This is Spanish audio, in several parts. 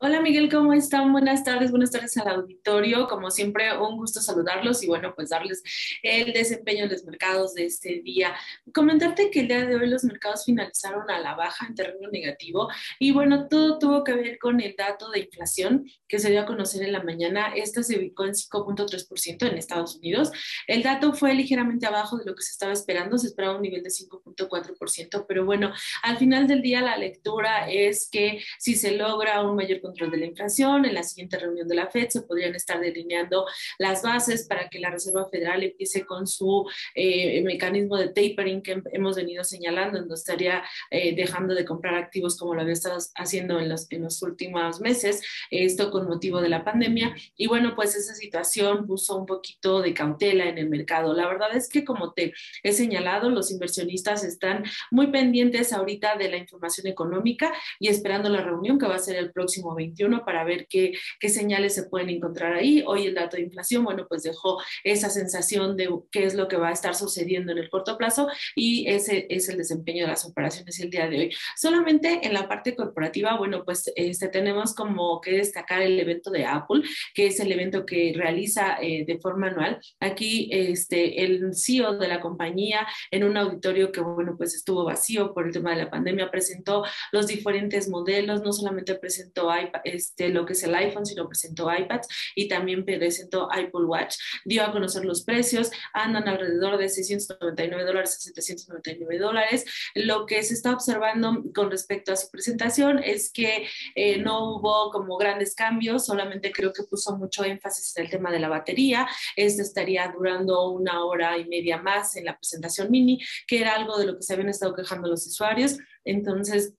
Hola Miguel, ¿cómo están? Buenas tardes, buenas tardes al auditorio. Como siempre, un gusto saludarlos y bueno, pues darles el desempeño de los mercados de este día. Comentarte que el día de hoy los mercados finalizaron a la baja en terreno negativo y bueno, todo tuvo que ver con el dato de inflación que se dio a conocer en la mañana. Esta se ubicó en 5.3% en Estados Unidos. El dato fue ligeramente abajo de lo que se estaba esperando, se esperaba un nivel de 5.4%, pero bueno, al final del día la lectura es que si se logra un mayor control de la inflación. En la siguiente reunión de la FED se podrían estar delineando las bases para que la Reserva Federal empiece con su eh, mecanismo de tapering que hemos venido señalando, donde estaría eh, dejando de comprar activos como lo había estado haciendo en los, en los últimos meses, esto con motivo de la pandemia. Y bueno, pues esa situación puso un poquito de cautela en el mercado. La verdad es que como te he señalado, los inversionistas están muy pendientes ahorita de la información económica y esperando la reunión que va a ser el próximo 21 para ver qué, qué señales se pueden encontrar ahí. Hoy el dato de inflación, bueno, pues dejó esa sensación de qué es lo que va a estar sucediendo en el corto plazo y ese es el desempeño de las operaciones el día de hoy. Solamente en la parte corporativa, bueno, pues este, tenemos como que destacar el evento de Apple, que es el evento que realiza eh, de forma anual. Aquí este, el CEO de la compañía en un auditorio que, bueno, pues estuvo vacío por el tema de la pandemia, presentó los diferentes modelos, no solamente presentó este, lo que es el iPhone, sino presentó iPads y también presentó Apple Watch. Dio a conocer los precios, andan alrededor de 699 dólares a 799 dólares. Lo que se está observando con respecto a su presentación es que eh, no hubo como grandes cambios, solamente creo que puso mucho énfasis en el tema de la batería. Este estaría durando una hora y media más en la presentación mini, que era algo de lo que se habían estado quejando los usuarios. Entonces,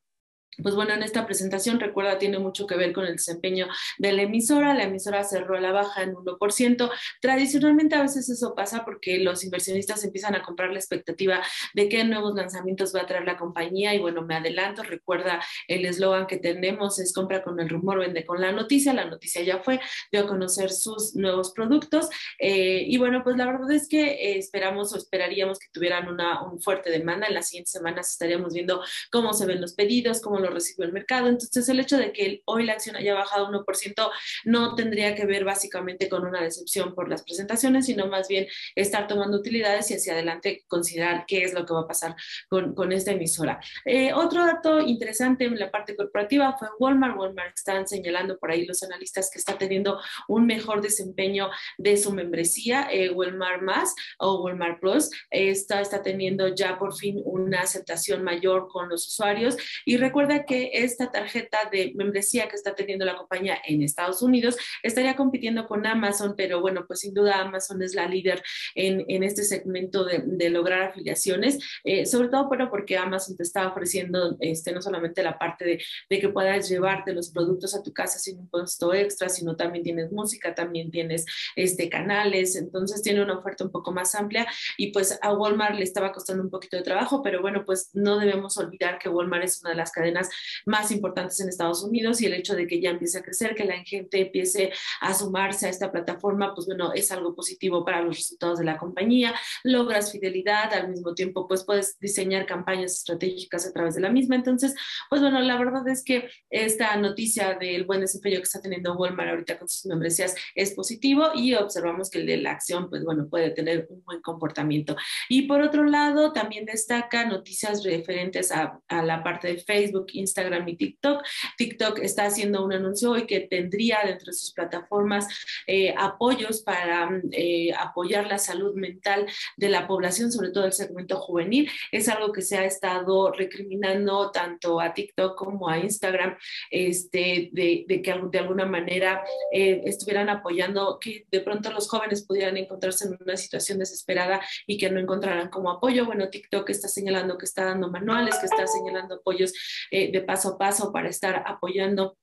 pues bueno, en esta presentación, recuerda, tiene mucho que ver con el desempeño de la emisora. La emisora cerró a la baja en 1%. Tradicionalmente a veces eso pasa porque los inversionistas empiezan a comprar la expectativa de qué nuevos lanzamientos va a traer la compañía. Y bueno, me adelanto, recuerda el eslogan que tenemos es compra con el rumor, vende con la noticia. La noticia ya fue, dio a conocer sus nuevos productos. Eh, y bueno, pues la verdad es que eh, esperamos o esperaríamos que tuvieran una un fuerte demanda. En las siguientes semanas estaríamos viendo cómo se ven los pedidos, cómo lo recibió el mercado. Entonces, el hecho de que hoy la acción haya bajado 1% no tendría que ver básicamente con una decepción por las presentaciones, sino más bien estar tomando utilidades y hacia adelante considerar qué es lo que va a pasar con, con esta emisora. Eh, otro dato interesante en la parte corporativa fue Walmart. Walmart están señalando por ahí los analistas que está teniendo un mejor desempeño de su membresía, eh, Walmart Más o Walmart Plus. Esta está teniendo ya por fin una aceptación mayor con los usuarios y recuerda que esta tarjeta de membresía que está teniendo la compañía en Estados Unidos estaría compitiendo con Amazon, pero bueno, pues sin duda Amazon es la líder en, en este segmento de, de lograr afiliaciones, eh, sobre todo pero porque Amazon te está ofreciendo este, no solamente la parte de, de, que puedas llevarte los productos a tu casa sin un costo extra, sino también tienes música, también tienes este, canales, entonces tiene una oferta un poco más amplia y pues a Walmart le estaba costando un poquito de trabajo, pero bueno, pues no debemos olvidar que Walmart es una de las cadenas más importantes en Estados Unidos y el hecho de que ya empiece a crecer, que la gente empiece a sumarse a esta plataforma, pues bueno, es algo positivo para los resultados de la compañía, logras fidelidad, al mismo tiempo pues puedes diseñar campañas estratégicas a través de la misma. Entonces, pues bueno, la verdad es que esta noticia del buen desempeño que está teniendo Walmart ahorita con sus membresías es positivo y observamos que el de la acción, pues bueno, puede tener un buen comportamiento. Y por otro lado, también destaca noticias referentes a, a la parte de Facebook Instagram y TikTok. TikTok está haciendo un anuncio hoy que tendría dentro de sus plataformas eh, apoyos para eh, apoyar la salud mental de la población, sobre todo el segmento juvenil. Es algo que se ha estado recriminando tanto a TikTok como a Instagram, este, de, que de alguna manera eh, estuvieran apoyando que de pronto los jóvenes pudieran encontrarse en una situación desesperada y que no encontraran como apoyo. Bueno, TikTok está señalando que está dando manuales, que está señalando apoyos eh, de paso a paso para estar apoyando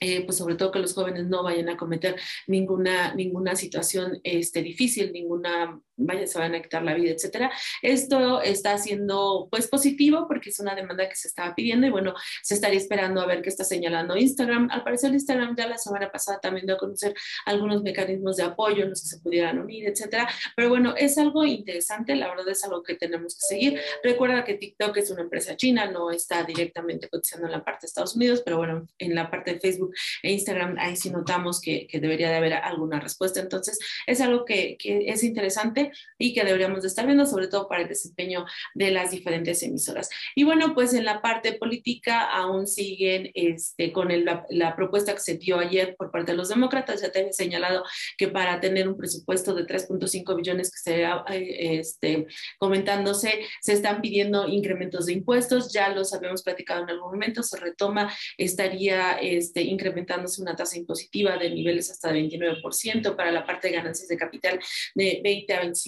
eh, pues sobre todo que los jóvenes no vayan a cometer ninguna, ninguna situación este, difícil, ninguna vaya, se van a quitar la vida, etcétera. Esto está siendo pues positivo porque es una demanda que se estaba pidiendo y bueno, se estaría esperando a ver qué está señalando Instagram. Al parecer Instagram ya la semana pasada también dio a conocer algunos mecanismos de apoyo en los que se pudieran unir, etcétera. Pero bueno, es algo interesante, la verdad es algo que tenemos que seguir. Recuerda que TikTok es una empresa china, no está directamente cotizando en la parte de Estados Unidos, pero bueno, en la parte de Facebook e Instagram ahí sí notamos que, que debería de haber alguna respuesta. Entonces, es algo que, que es interesante y que deberíamos de estar viendo, sobre todo para el desempeño de las diferentes emisoras. Y bueno, pues en la parte política aún siguen este, con la, propuesta que se dio ayer por parte de los demócratas. Ya te he señalado que para tener un presupuesto de 3.5 billones que se eh, este, comentándose, se están pidiendo incrementos de impuestos. Ya los habíamos platicado en algún momento, se retoma, estaría este, incrementándose una tasa impositiva de niveles hasta de 29% para la parte de ganancias de capital de 20 a 25%,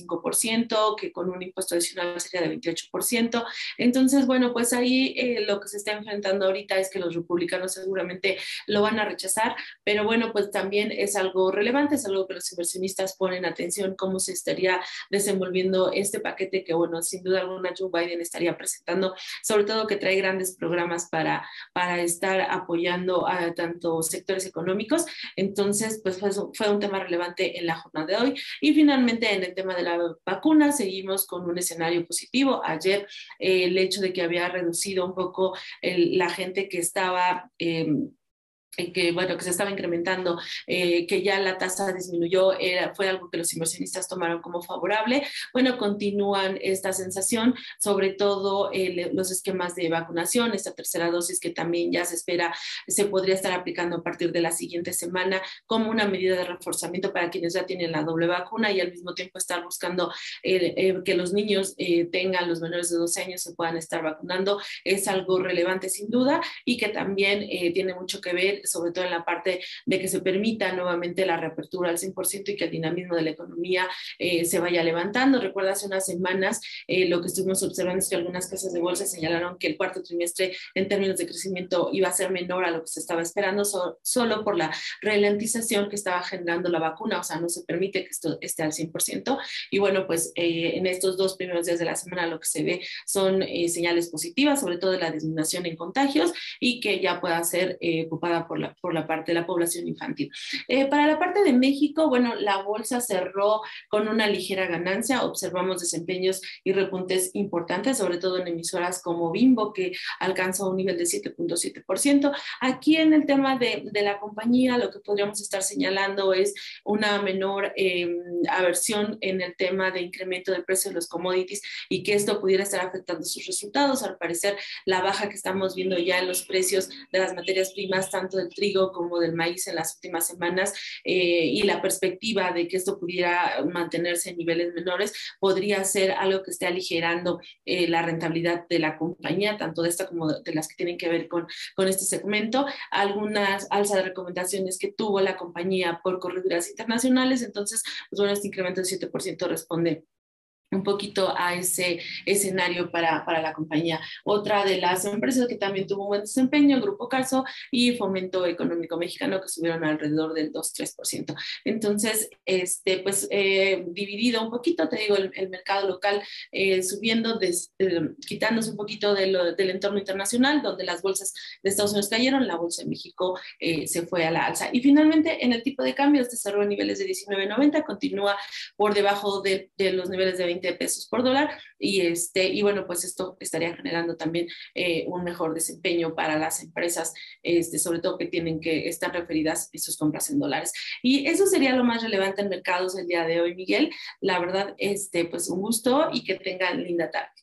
que con un impuesto adicional sería de 28%. Entonces, bueno, pues ahí eh, lo que se está enfrentando ahorita es que los republicanos seguramente lo van a rechazar, pero bueno, pues también es algo relevante, es algo que los inversionistas ponen atención, cómo se estaría desenvolviendo este paquete que, bueno, sin duda alguna Joe Biden estaría presentando, sobre todo que trae grandes programas para, para estar apoyando a tanto sectores económicos. Entonces, pues fue, fue un tema relevante en la jornada de hoy. Y finalmente, en el tema de la vacuna, seguimos con un escenario positivo. Ayer, eh, el hecho de que había reducido un poco la gente que estaba... Eh, que bueno que se estaba incrementando eh, que ya la tasa disminuyó fue algo que los inversionistas tomaron como favorable. Bueno continúan esta sensación sobre todo eh, los esquemas de vacunación esta tercera dosis que también ya se espera se podría estar aplicando a partir de la siguiente semana como una medida de reforzamiento para quienes ya tienen la doble vacuna y al mismo tiempo estar buscando eh, que los niños tengan los menores de 12 años se puedan estar vacunando. Es algo relevante sin duda y que también tiene mucho que ver sobre todo en la parte de que se permita nuevamente la reapertura al 100% y que el dinamismo de la economía eh, se vaya levantando. Recuerda hace unas semanas eh, lo que estuvimos observando es que algunas casas de bolsa señalaron que el cuarto trimestre en términos de crecimiento iba a ser menor a lo que se estaba esperando so, solo por la ralentización que estaba generando la vacuna, o sea, no se permite que esto esté al 100%. Y bueno, pues eh, en estos dos primeros días de la semana lo que se ve son señales positivas, sobre todo de la disminución en contagios y que ya pueda ser ocupada por la, por la parte de la población infantil. Eh, para la parte de México, bueno, la bolsa cerró con una ligera ganancia, observamos desempeños y repuntes importantes, sobre todo en emisoras como Bimbo, que alcanzó un nivel de 7.7%. Aquí en el tema de, de, la compañía, lo que podríamos estar señalando es una menor eh, aversión en el tema de incremento del precio de los commodities y que esto pudiera estar afectando sus resultados. Al parecer, la baja que estamos viendo ya en los precios de las materias primas, tanto del trigo como del maíz en las últimas semanas eh, y la perspectiva de que esto pudiera mantenerse en niveles menores podría ser algo que esté aligerando eh, la rentabilidad de la compañía, tanto de esta como de las que tienen que ver con, con este segmento. Algunas alzas de recomendaciones que tuvo la compañía por correduras internacionales, entonces, pues bueno, este incremento del 7% responde un poquito a ese escenario para, para, la compañía. Otra de las empresas que también tuvo un buen desempeño, el Grupo Carso y Fomento Económico Mexicano, que subieron alrededor del 2-3%. Entonces, este, pues eh, dividido un poquito, te digo, el, el mercado local eh, subiendo, des, eh, quitándose un poquito de lo, del entorno internacional, donde las bolsas de Estados Unidos cayeron, la bolsa de México eh, se fue a la alza. Y finalmente, en el tipo de cambio, este cerró en niveles de 19.90, continúa por debajo de, de los niveles de 20 pesos por dólar y, este, y bueno, pues esto estaría generando también eh, un mejor desempeño para las empresas, este, sobre todo que tienen que estar referidas sus compras en dólares. Y eso sería lo más relevante en mercados el día de hoy, Miguel. La verdad, este, pues un gusto y que tengan linda tarde.